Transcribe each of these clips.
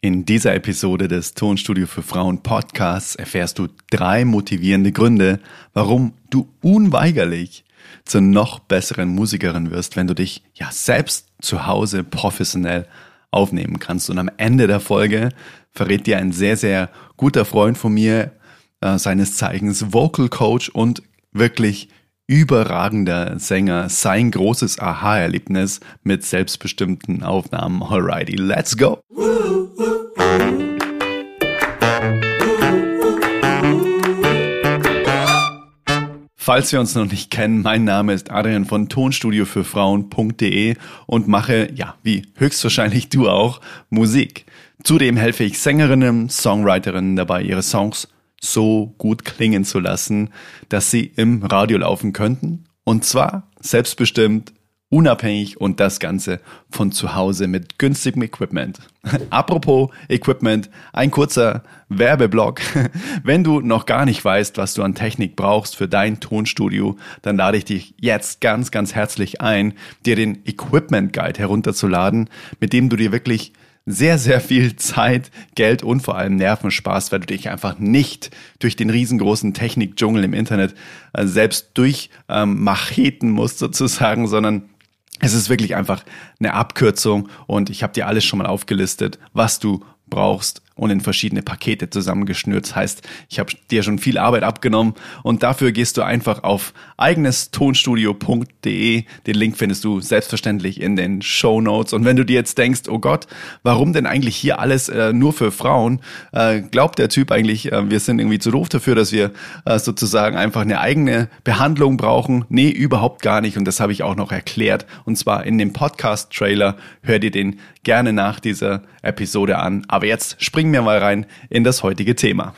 In dieser Episode des Tonstudio für Frauen Podcasts erfährst du drei motivierende Gründe, warum du unweigerlich zur noch besseren Musikerin wirst, wenn du dich ja selbst zu Hause professionell aufnehmen kannst. Und am Ende der Folge verrät dir ein sehr, sehr guter Freund von mir, äh, seines Zeichens Vocal Coach und wirklich überragender Sänger sein großes Aha-Erlebnis mit selbstbestimmten Aufnahmen. Alrighty, let's go! Falls wir uns noch nicht kennen, mein Name ist Adrian von Tonstudio für Frauen.de und mache, ja, wie höchstwahrscheinlich du auch, Musik. Zudem helfe ich Sängerinnen, Songwriterinnen dabei, ihre Songs so gut klingen zu lassen, dass sie im Radio laufen könnten. Und zwar selbstbestimmt, unabhängig und das Ganze von zu Hause mit günstigem Equipment. Apropos Equipment, ein kurzer Werbeblock. Wenn du noch gar nicht weißt, was du an Technik brauchst für dein Tonstudio, dann lade ich dich jetzt ganz, ganz herzlich ein, dir den Equipment Guide herunterzuladen, mit dem du dir wirklich sehr, sehr viel Zeit, Geld und vor allem Nerven sparst, weil du dich einfach nicht durch den riesengroßen Technikdschungel im Internet äh, selbst durch ähm, musst sozusagen, sondern es ist wirklich einfach eine Abkürzung und ich habe dir alles schon mal aufgelistet, was du brauchst und in verschiedene Pakete zusammengeschnürt. Das heißt, ich habe dir schon viel Arbeit abgenommen und dafür gehst du einfach auf eigenestonstudio.de. Den Link findest du selbstverständlich in den Show Notes. Und wenn du dir jetzt denkst, oh Gott, warum denn eigentlich hier alles äh, nur für Frauen? Äh, glaubt der Typ eigentlich, äh, wir sind irgendwie zu doof dafür, dass wir äh, sozusagen einfach eine eigene Behandlung brauchen? Nee, überhaupt gar nicht. Und das habe ich auch noch erklärt. Und zwar in dem Podcast-Trailer. Hör dir den gerne nach dieser Episode an. Aber jetzt springen wir mal rein in das heutige Thema.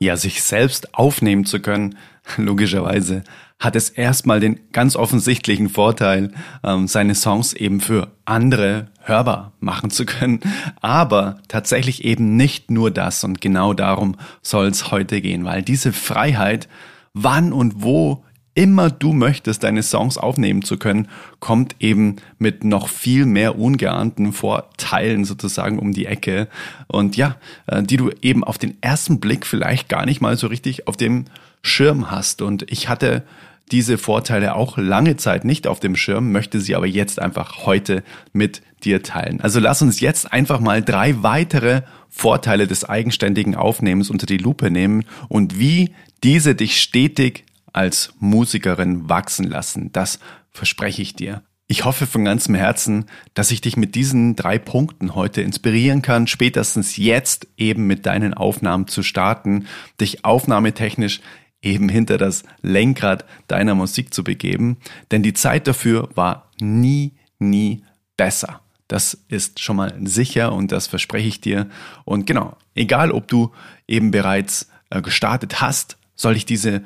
Ja, sich selbst aufnehmen zu können, logischerweise, hat es erstmal den ganz offensichtlichen Vorteil, ähm, seine Songs eben für andere hörbar machen zu können. Aber tatsächlich eben nicht nur das und genau darum soll es heute gehen, weil diese Freiheit, wann und wo immer du möchtest, deine Songs aufnehmen zu können, kommt eben mit noch viel mehr ungeahnten Vorteilen sozusagen um die Ecke. Und ja, äh, die du eben auf den ersten Blick vielleicht gar nicht mal so richtig auf dem Schirm hast. Und ich hatte diese Vorteile auch lange Zeit nicht auf dem Schirm, möchte sie aber jetzt einfach heute mit dir teilen. Also lass uns jetzt einfach mal drei weitere Vorteile des eigenständigen Aufnehmens unter die Lupe nehmen und wie diese dich stetig als Musikerin wachsen lassen. Das verspreche ich dir. Ich hoffe von ganzem Herzen, dass ich dich mit diesen drei Punkten heute inspirieren kann, spätestens jetzt eben mit deinen Aufnahmen zu starten, dich aufnahmetechnisch eben hinter das Lenkrad deiner Musik zu begeben, denn die Zeit dafür war nie, nie besser. Das ist schon mal sicher und das verspreche ich dir. Und genau, egal ob du eben bereits äh, gestartet hast, soll ich diese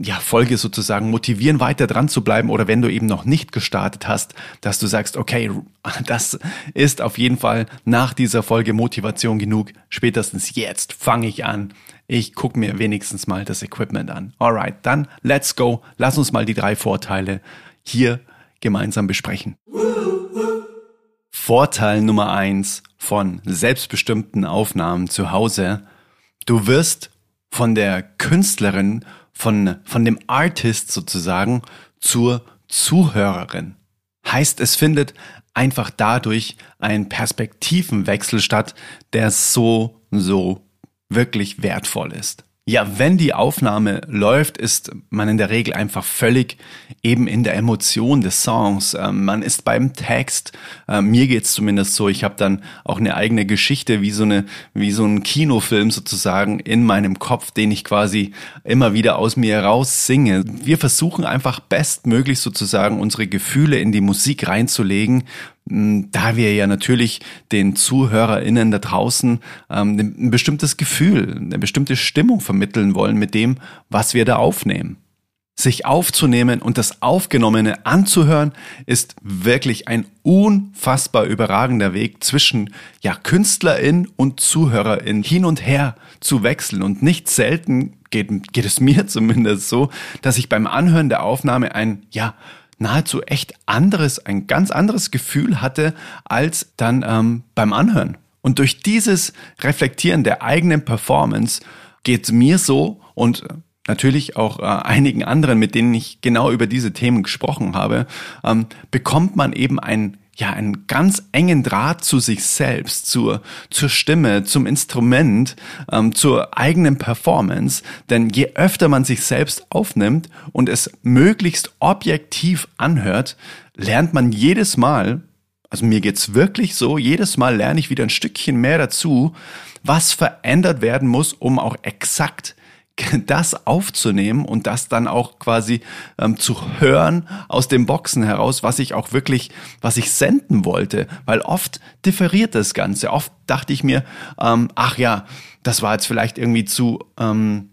ja, Folge sozusagen motivieren, weiter dran zu bleiben oder wenn du eben noch nicht gestartet hast, dass du sagst, okay, das ist auf jeden Fall nach dieser Folge Motivation genug. Spätestens jetzt fange ich an. Ich gucke mir wenigstens mal das Equipment an. Alright, dann let's go. Lass uns mal die drei Vorteile hier gemeinsam besprechen. Vorteil Nummer eins von selbstbestimmten Aufnahmen zu Hause. Du wirst von der Künstlerin von, von dem Artist sozusagen zur Zuhörerin. Heißt, es findet einfach dadurch ein Perspektivenwechsel statt, der so, so wirklich wertvoll ist. Ja, wenn die Aufnahme läuft, ist man in der Regel einfach völlig eben in der Emotion des Songs. Ähm, man ist beim Text. Äh, mir geht's zumindest so. Ich habe dann auch eine eigene Geschichte, wie so eine, wie so ein Kinofilm sozusagen in meinem Kopf, den ich quasi immer wieder aus mir heraus singe. Wir versuchen einfach bestmöglich sozusagen unsere Gefühle in die Musik reinzulegen, da wir ja natürlich den ZuhörerInnen da draußen ähm, ein bestimmtes Gefühl, eine bestimmte Stimmung vermitteln wollen mit dem, was wir da aufnehmen. Sich aufzunehmen und das Aufgenommene anzuhören, ist wirklich ein unfassbar überragender Weg zwischen ja, Künstlerin und Zuhörerin hin und her zu wechseln. Und nicht selten geht, geht es mir zumindest so, dass ich beim Anhören der Aufnahme ein, ja, nahezu echt anderes, ein ganz anderes Gefühl hatte als dann ähm, beim Anhören. Und durch dieses Reflektieren der eigenen Performance geht mir so und natürlich auch äh, einigen anderen, mit denen ich genau über diese Themen gesprochen habe, ähm, bekommt man eben ein ja, einen ganz engen Draht zu sich selbst, zur, zur Stimme, zum Instrument, ähm, zur eigenen Performance. Denn je öfter man sich selbst aufnimmt und es möglichst objektiv anhört, lernt man jedes Mal, also mir geht's wirklich so, jedes Mal lerne ich wieder ein Stückchen mehr dazu, was verändert werden muss, um auch exakt das aufzunehmen und das dann auch quasi ähm, zu hören aus dem Boxen heraus, was ich auch wirklich, was ich senden wollte. Weil oft differiert das Ganze. Oft dachte ich mir, ähm, ach ja, das war jetzt vielleicht irgendwie zu, ähm,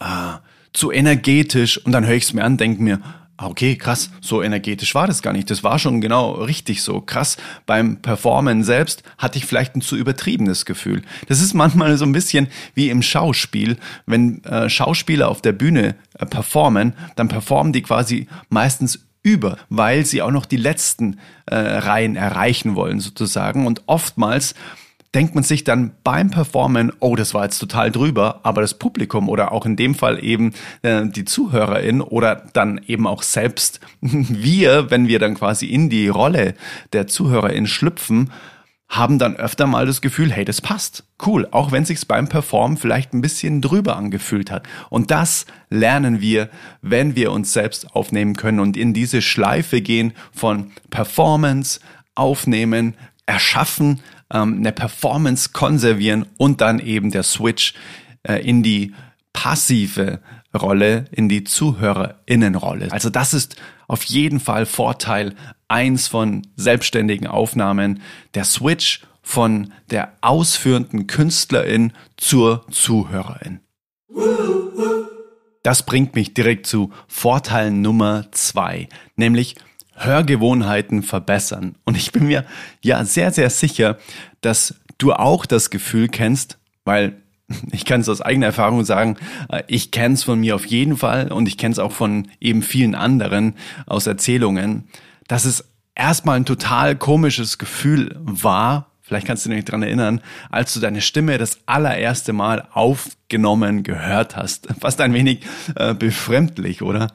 äh, zu energetisch und dann höre ich es mir an, denke mir, Ah, okay, krass, so energetisch war das gar nicht. Das war schon genau richtig so. Krass, beim Performen selbst hatte ich vielleicht ein zu übertriebenes Gefühl. Das ist manchmal so ein bisschen wie im Schauspiel. Wenn äh, Schauspieler auf der Bühne äh, performen, dann performen die quasi meistens über, weil sie auch noch die letzten äh, Reihen erreichen wollen sozusagen. Und oftmals denkt man sich dann beim Performen, oh, das war jetzt total drüber, aber das Publikum oder auch in dem Fall eben äh, die Zuhörerin oder dann eben auch selbst wir, wenn wir dann quasi in die Rolle der Zuhörerin schlüpfen, haben dann öfter mal das Gefühl, hey, das passt. Cool, auch wenn sich's beim Performen vielleicht ein bisschen drüber angefühlt hat. Und das lernen wir, wenn wir uns selbst aufnehmen können und in diese Schleife gehen von Performance, Aufnehmen, Erschaffen, ähm, eine Performance konservieren und dann eben der Switch äh, in die passive Rolle, in die Zuhörerinnenrolle. Also das ist auf jeden Fall Vorteil eins von selbstständigen Aufnahmen, der Switch von der ausführenden Künstlerin zur Zuhörerin. Das bringt mich direkt zu Vorteil Nummer zwei, nämlich Hörgewohnheiten verbessern. Und ich bin mir ja sehr, sehr sicher, dass du auch das Gefühl kennst, weil ich kann es aus eigener Erfahrung sagen, äh, ich kenne es von mir auf jeden Fall und ich kenne es auch von eben vielen anderen aus Erzählungen, dass es erstmal ein total komisches Gefühl war, vielleicht kannst du dich dran erinnern, als du deine Stimme das allererste Mal aufgenommen gehört hast. Fast ein wenig äh, befremdlich, oder?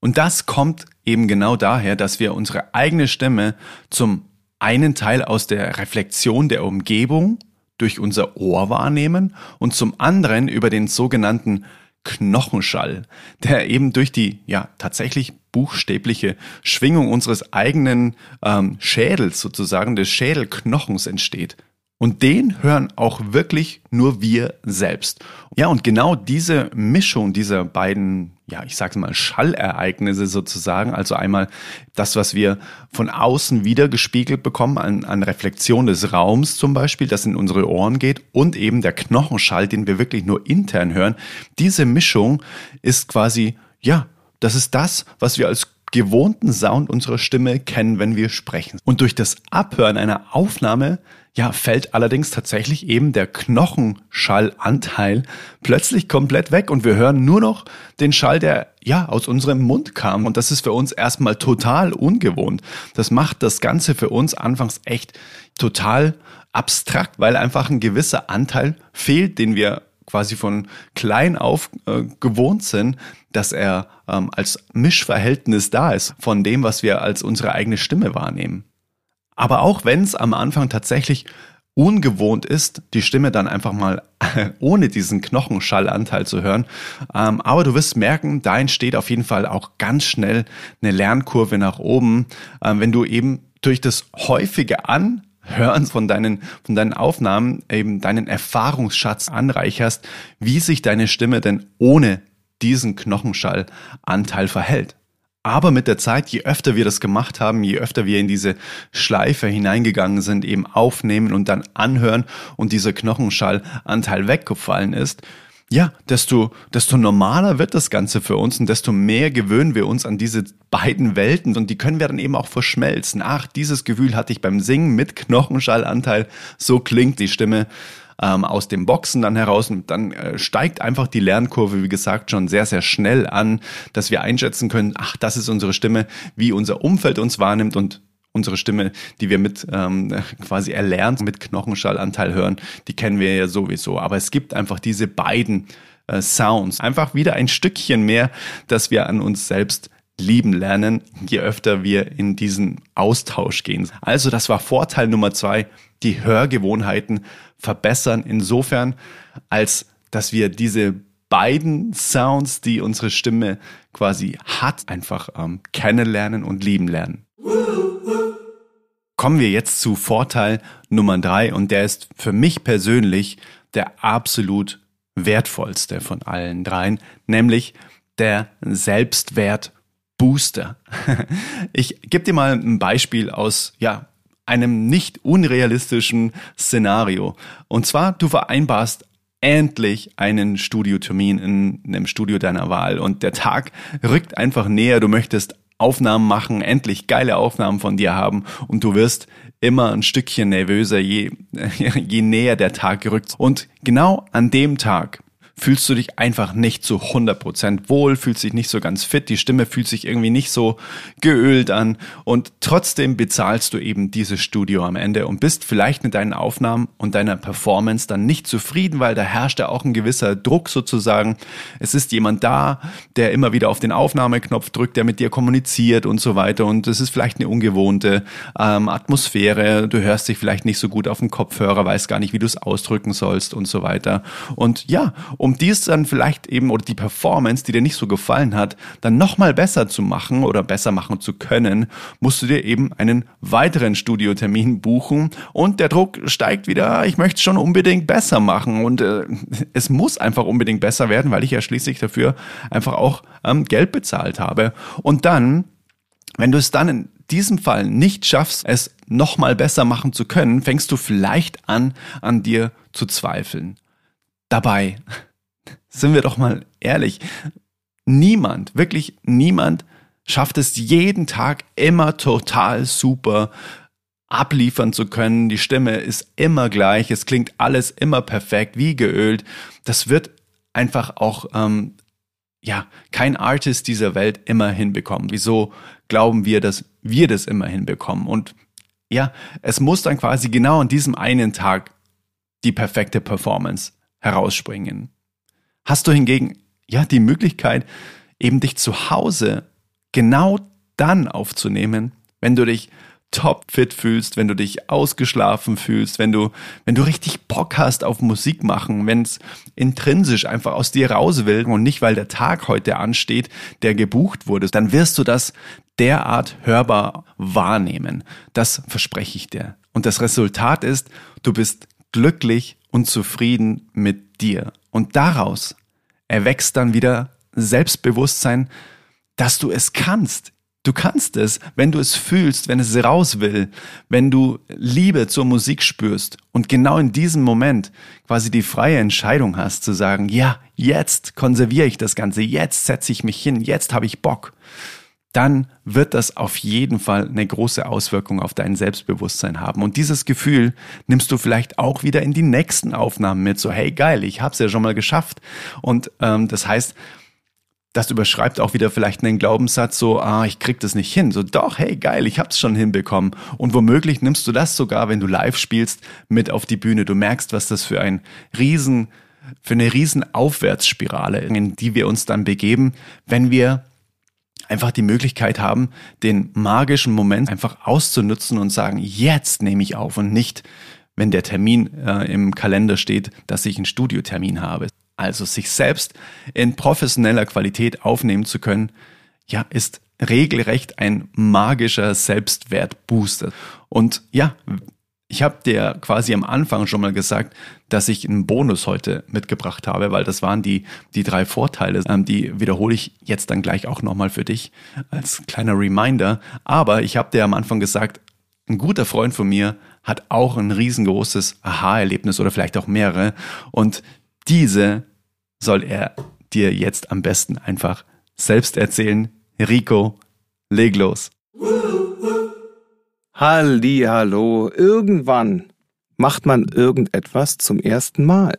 Und das kommt eben genau daher, dass wir unsere eigene Stimme zum einen Teil aus der Reflexion der Umgebung durch unser Ohr wahrnehmen und zum anderen über den sogenannten Knochenschall, der eben durch die ja tatsächlich buchstäbliche Schwingung unseres eigenen ähm, Schädels sozusagen des Schädelknochens entsteht. Und den hören auch wirklich nur wir selbst. Ja, und genau diese Mischung dieser beiden, ja, ich sag's mal, Schallereignisse sozusagen, also einmal das, was wir von außen wiedergespiegelt bekommen, an, an Reflexion des Raums zum Beispiel, das in unsere Ohren geht, und eben der Knochenschall, den wir wirklich nur intern hören, diese Mischung ist quasi, ja, das ist das, was wir als gewohnten Sound unserer Stimme kennen, wenn wir sprechen. Und durch das Abhören einer Aufnahme ja, fällt allerdings tatsächlich eben der Knochenschallanteil plötzlich komplett weg und wir hören nur noch den Schall, der ja aus unserem Mund kam. Und das ist für uns erstmal total ungewohnt. Das macht das Ganze für uns anfangs echt total abstrakt, weil einfach ein gewisser Anteil fehlt, den wir quasi von klein auf äh, gewohnt sind, dass er ähm, als Mischverhältnis da ist von dem, was wir als unsere eigene Stimme wahrnehmen. Aber auch wenn es am Anfang tatsächlich ungewohnt ist, die Stimme dann einfach mal ohne diesen Knochenschallanteil zu hören. Ähm, aber du wirst merken, da entsteht auf jeden Fall auch ganz schnell eine Lernkurve nach oben, ähm, wenn du eben durch das häufige Anhören von deinen, von deinen Aufnahmen eben deinen Erfahrungsschatz anreicherst, wie sich deine Stimme denn ohne diesen Knochenschallanteil verhält. Aber mit der Zeit, je öfter wir das gemacht haben, je öfter wir in diese Schleife hineingegangen sind, eben aufnehmen und dann anhören und dieser Knochenschallanteil weggefallen ist, ja, desto, desto normaler wird das Ganze für uns und desto mehr gewöhnen wir uns an diese beiden Welten und die können wir dann eben auch verschmelzen. Ach, dieses Gefühl hatte ich beim Singen mit Knochenschallanteil, so klingt die Stimme ähm, aus dem Boxen dann heraus und dann äh, steigt einfach die Lernkurve, wie gesagt, schon sehr, sehr schnell an, dass wir einschätzen können, ach, das ist unsere Stimme, wie unser Umfeld uns wahrnimmt und unsere Stimme, die wir mit ähm, quasi erlernt, mit Knochenschallanteil hören, die kennen wir ja sowieso. Aber es gibt einfach diese beiden äh, Sounds. Einfach wieder ein Stückchen mehr, dass wir an uns selbst lieben lernen, je öfter wir in diesen Austausch gehen. Also das war Vorteil Nummer zwei, die Hörgewohnheiten verbessern insofern, als dass wir diese beiden Sounds, die unsere Stimme quasi hat, einfach ähm, kennenlernen und lieben lernen. Kommen wir jetzt zu Vorteil Nummer drei und der ist für mich persönlich der absolut wertvollste von allen dreien, nämlich der Selbstwertbooster. Ich gebe dir mal ein Beispiel aus, ja, einem nicht unrealistischen Szenario. Und zwar, du vereinbarst endlich einen Studiotermin in einem Studio deiner Wahl und der Tag rückt einfach näher. Du möchtest Aufnahmen machen, endlich geile Aufnahmen von dir haben und du wirst immer ein Stückchen nervöser, je, je näher der Tag rückt. Und genau an dem Tag fühlst du dich einfach nicht zu 100% wohl, fühlst dich nicht so ganz fit, die Stimme fühlt sich irgendwie nicht so geölt an und trotzdem bezahlst du eben dieses Studio am Ende und bist vielleicht mit deinen Aufnahmen und deiner Performance dann nicht zufrieden, weil da herrscht ja auch ein gewisser Druck sozusagen. Es ist jemand da, der immer wieder auf den Aufnahmeknopf drückt, der mit dir kommuniziert und so weiter und es ist vielleicht eine ungewohnte ähm, Atmosphäre, du hörst dich vielleicht nicht so gut auf den Kopfhörer, weißt gar nicht, wie du es ausdrücken sollst und so weiter. Und ja, um um dies dann vielleicht eben oder die Performance, die dir nicht so gefallen hat, dann nochmal besser zu machen oder besser machen zu können, musst du dir eben einen weiteren Studiotermin buchen und der Druck steigt wieder, ich möchte es schon unbedingt besser machen und äh, es muss einfach unbedingt besser werden, weil ich ja schließlich dafür einfach auch ähm, Geld bezahlt habe. Und dann, wenn du es dann in diesem Fall nicht schaffst, es nochmal besser machen zu können, fängst du vielleicht an, an dir zu zweifeln. Dabei sind wir doch mal ehrlich, niemand, wirklich niemand schafft es jeden Tag immer total super abliefern zu können. Die Stimme ist immer gleich, es klingt alles immer perfekt, wie geölt. Das wird einfach auch, ähm, ja, kein Artist dieser Welt immer hinbekommen. Wieso glauben wir, dass wir das immer hinbekommen? Und ja, es muss dann quasi genau an diesem einen Tag die perfekte Performance herausspringen. Hast du hingegen ja die Möglichkeit, eben dich zu Hause genau dann aufzunehmen, wenn du dich topfit fühlst, wenn du dich ausgeschlafen fühlst, wenn du, wenn du richtig Bock hast auf Musik machen, wenn es intrinsisch einfach aus dir raus will und nicht, weil der Tag heute ansteht, der gebucht wurde, dann wirst du das derart hörbar wahrnehmen. Das verspreche ich dir. Und das Resultat ist, du bist glücklich und zufrieden mit dir. Und daraus erwächst dann wieder Selbstbewusstsein, dass du es kannst. Du kannst es, wenn du es fühlst, wenn es raus will, wenn du Liebe zur Musik spürst und genau in diesem Moment quasi die freie Entscheidung hast zu sagen, ja, jetzt konserviere ich das Ganze, jetzt setze ich mich hin, jetzt habe ich Bock dann wird das auf jeden Fall eine große Auswirkung auf dein Selbstbewusstsein haben. Und dieses Gefühl nimmst du vielleicht auch wieder in die nächsten Aufnahmen mit. So, hey geil, ich habe es ja schon mal geschafft. Und ähm, das heißt, das überschreibt auch wieder vielleicht einen Glaubenssatz, so, ah, ich krieg das nicht hin. So, doch, hey, geil, ich hab's schon hinbekommen. Und womöglich nimmst du das sogar, wenn du live spielst, mit auf die Bühne. Du merkst, was das für ein riesen, für eine riesen Aufwärtsspirale, in die wir uns dann begeben, wenn wir einfach die Möglichkeit haben, den magischen Moment einfach auszunutzen und sagen, jetzt nehme ich auf und nicht, wenn der Termin äh, im Kalender steht, dass ich einen Studiotermin habe. Also sich selbst in professioneller Qualität aufnehmen zu können, ja, ist regelrecht ein magischer Selbstwertbooster. Und ja, ich habe dir quasi am Anfang schon mal gesagt, dass ich einen Bonus heute mitgebracht habe, weil das waren die, die drei Vorteile. Ähm, die wiederhole ich jetzt dann gleich auch nochmal für dich als kleiner Reminder. Aber ich habe dir am Anfang gesagt, ein guter Freund von mir hat auch ein riesengroßes Aha-Erlebnis oder vielleicht auch mehrere. Und diese soll er dir jetzt am besten einfach selbst erzählen. Rico, leg los. Halli, hallo. Irgendwann macht man irgendetwas zum ersten Mal.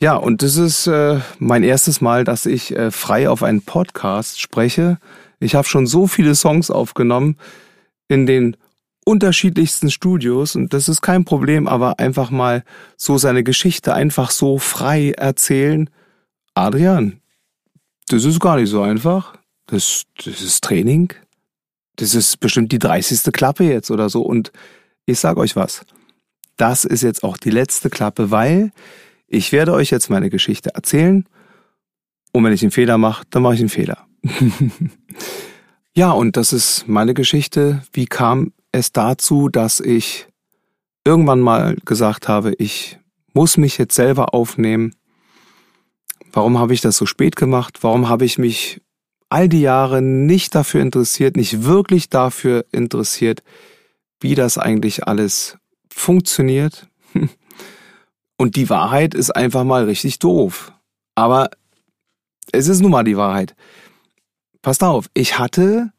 Ja, und das ist äh, mein erstes Mal, dass ich äh, frei auf einen Podcast spreche. Ich habe schon so viele Songs aufgenommen, in den unterschiedlichsten Studios und das ist kein Problem, aber einfach mal so seine Geschichte einfach so frei erzählen. Adrian, das ist gar nicht so einfach. Das, das ist Training. Das ist bestimmt die 30. Klappe jetzt oder so. Und ich sag euch was. Das ist jetzt auch die letzte Klappe, weil ich werde euch jetzt meine Geschichte erzählen. Und wenn ich einen Fehler mache, dann mache ich einen Fehler. ja, und das ist meine Geschichte. Wie kam es dazu, dass ich irgendwann mal gesagt habe, ich muss mich jetzt selber aufnehmen. Warum habe ich das so spät gemacht? Warum habe ich mich all die Jahre nicht dafür interessiert, nicht wirklich dafür interessiert, wie das eigentlich alles funktioniert? Und die Wahrheit ist einfach mal richtig doof. Aber es ist nun mal die Wahrheit. Passt auf, ich hatte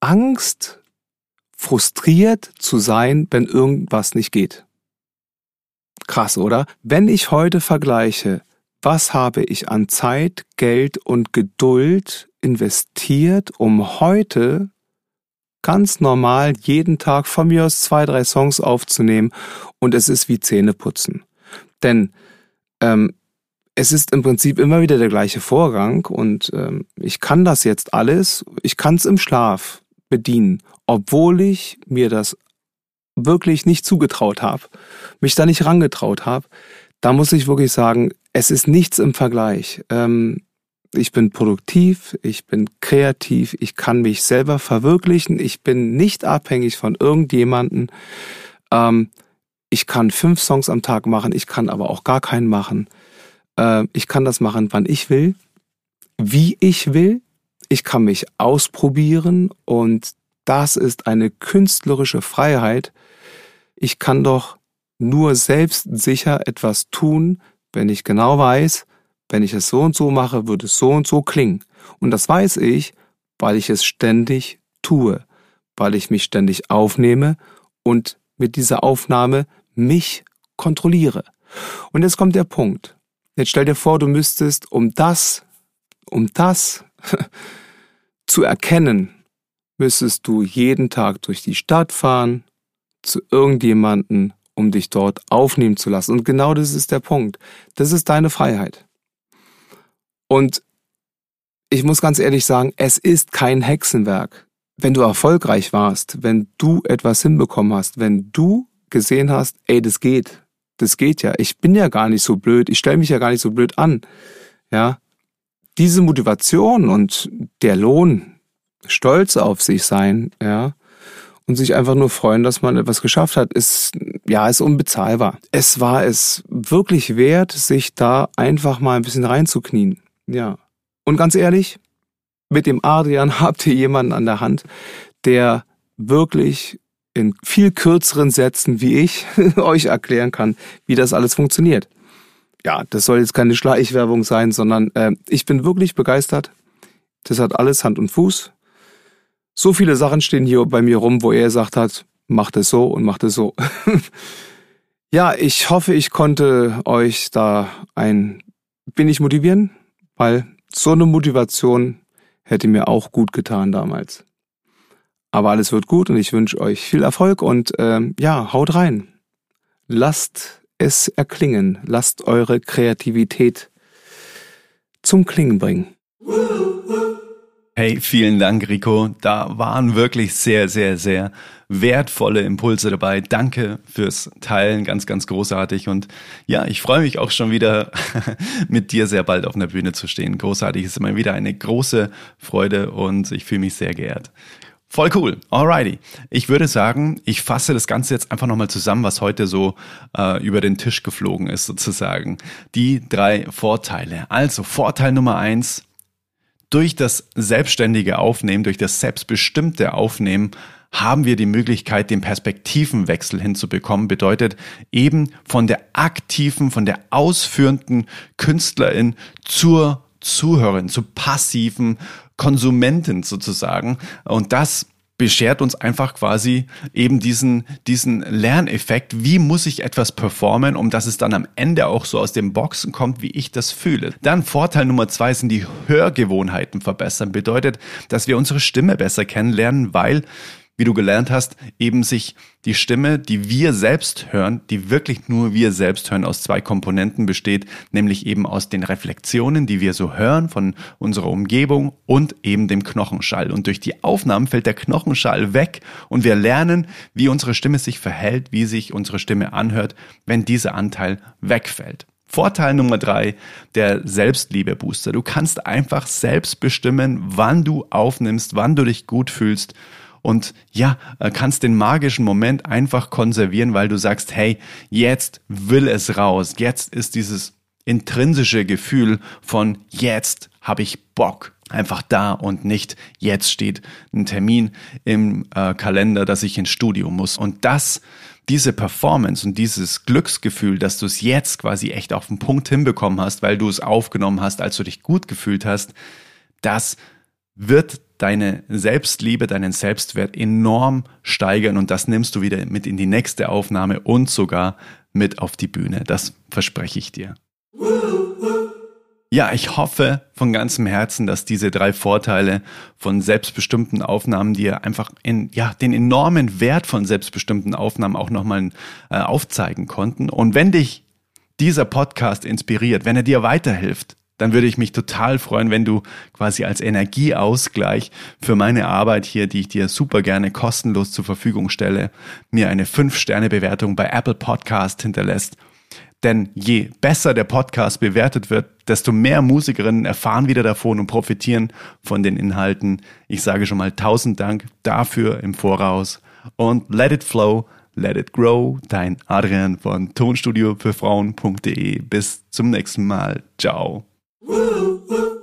Angst frustriert zu sein, wenn irgendwas nicht geht. Krass, oder? Wenn ich heute vergleiche, was habe ich an Zeit, Geld und Geduld investiert, um heute ganz normal jeden Tag von mir aus zwei, drei Songs aufzunehmen und es ist wie Zähneputzen. Denn ähm, es ist im Prinzip immer wieder der gleiche Vorgang und ähm, ich kann das jetzt alles, ich kann es im Schlaf bedienen obwohl ich mir das wirklich nicht zugetraut habe, mich da nicht rangetraut habe, da muss ich wirklich sagen, es ist nichts im Vergleich. Ähm, ich bin produktiv, ich bin kreativ, ich kann mich selber verwirklichen, ich bin nicht abhängig von irgendjemanden. Ähm, ich kann fünf Songs am Tag machen, ich kann aber auch gar keinen machen. Äh, ich kann das machen, wann ich will, wie ich will. Ich kann mich ausprobieren und das ist eine künstlerische Freiheit. Ich kann doch nur selbstsicher etwas tun, wenn ich genau weiß, wenn ich es so und so mache, wird es so und so klingen. Und das weiß ich, weil ich es ständig tue, weil ich mich ständig aufnehme und mit dieser Aufnahme mich kontrolliere. Und jetzt kommt der Punkt. Jetzt stell dir vor, du müsstest, um das, um das zu erkennen, müsstest du jeden Tag durch die Stadt fahren zu irgendjemanden, um dich dort aufnehmen zu lassen. Und genau das ist der Punkt. Das ist deine Freiheit. Und ich muss ganz ehrlich sagen, es ist kein Hexenwerk. Wenn du erfolgreich warst, wenn du etwas hinbekommen hast, wenn du gesehen hast, ey, das geht, das geht ja, ich bin ja gar nicht so blöd, ich stelle mich ja gar nicht so blöd an, ja, diese Motivation und der Lohn, stolz auf sich sein, ja, und sich einfach nur freuen, dass man etwas geschafft hat, ist, ja, ist unbezahlbar. Es war es wirklich wert, sich da einfach mal ein bisschen reinzuknien, ja. Und ganz ehrlich, mit dem Adrian habt ihr jemanden an der Hand, der wirklich in viel kürzeren Sätzen wie ich euch erklären kann, wie das alles funktioniert. Ja, das soll jetzt keine Schleichwerbung sein, sondern äh, ich bin wirklich begeistert. Das hat alles Hand und Fuß. So viele Sachen stehen hier bei mir rum, wo er gesagt hat, macht es so und macht es so. ja, ich hoffe, ich konnte euch da ein wenig motivieren, weil so eine Motivation hätte mir auch gut getan damals. Aber alles wird gut und ich wünsche euch viel Erfolg und ähm, ja, haut rein. Lasst es erklingen. Lasst eure Kreativität zum Klingen bringen. Hey, vielen Dank, Rico. Da waren wirklich sehr, sehr, sehr wertvolle Impulse dabei. Danke fürs Teilen, ganz, ganz großartig. Und ja, ich freue mich auch schon wieder, mit dir sehr bald auf einer Bühne zu stehen. Großartig ist immer wieder eine große Freude und ich fühle mich sehr geehrt. Voll cool. Alrighty. Ich würde sagen, ich fasse das Ganze jetzt einfach nochmal zusammen, was heute so äh, über den Tisch geflogen ist, sozusagen. Die drei Vorteile. Also, Vorteil Nummer eins, durch das selbstständige Aufnehmen, durch das selbstbestimmte Aufnehmen haben wir die Möglichkeit, den Perspektivenwechsel hinzubekommen. Bedeutet eben von der aktiven, von der ausführenden Künstlerin zur Zuhörerin, zur passiven Konsumentin sozusagen. Und das beschert uns einfach quasi eben diesen, diesen Lerneffekt. Wie muss ich etwas performen, um dass es dann am Ende auch so aus dem Boxen kommt, wie ich das fühle. Dann Vorteil Nummer zwei sind die Hörgewohnheiten verbessern. Bedeutet, dass wir unsere Stimme besser kennenlernen, weil wie du gelernt hast, eben sich die Stimme, die wir selbst hören, die wirklich nur wir selbst hören, aus zwei Komponenten besteht, nämlich eben aus den Reflexionen, die wir so hören von unserer Umgebung und eben dem Knochenschall. Und durch die Aufnahmen fällt der Knochenschall weg und wir lernen, wie unsere Stimme sich verhält, wie sich unsere Stimme anhört, wenn dieser Anteil wegfällt. Vorteil Nummer drei, der Selbstliebe-Booster. Du kannst einfach selbst bestimmen, wann du aufnimmst, wann du dich gut fühlst und ja, äh, kannst den magischen Moment einfach konservieren, weil du sagst, hey, jetzt will es raus. Jetzt ist dieses intrinsische Gefühl von jetzt habe ich Bock einfach da und nicht jetzt steht ein Termin im äh, Kalender, dass ich ins Studio muss. Und das, diese Performance und dieses Glücksgefühl, dass du es jetzt quasi echt auf den Punkt hinbekommen hast, weil du es aufgenommen hast, als du dich gut gefühlt hast, das wird deine Selbstliebe, deinen Selbstwert enorm steigern und das nimmst du wieder mit in die nächste Aufnahme und sogar mit auf die Bühne. Das verspreche ich dir. Ja, ich hoffe von ganzem Herzen, dass diese drei Vorteile von selbstbestimmten Aufnahmen dir einfach in, ja, den enormen Wert von selbstbestimmten Aufnahmen auch nochmal äh, aufzeigen konnten. Und wenn dich dieser Podcast inspiriert, wenn er dir weiterhilft, dann würde ich mich total freuen, wenn du quasi als Energieausgleich für meine Arbeit hier, die ich dir super gerne kostenlos zur Verfügung stelle, mir eine 5-Sterne-Bewertung bei Apple Podcast hinterlässt. Denn je besser der Podcast bewertet wird, desto mehr Musikerinnen erfahren wieder davon und profitieren von den Inhalten. Ich sage schon mal tausend Dank dafür im Voraus und let it flow, let it grow. Dein Adrian von Tonstudio für Frauen.de. Bis zum nächsten Mal. Ciao. Woo, woo.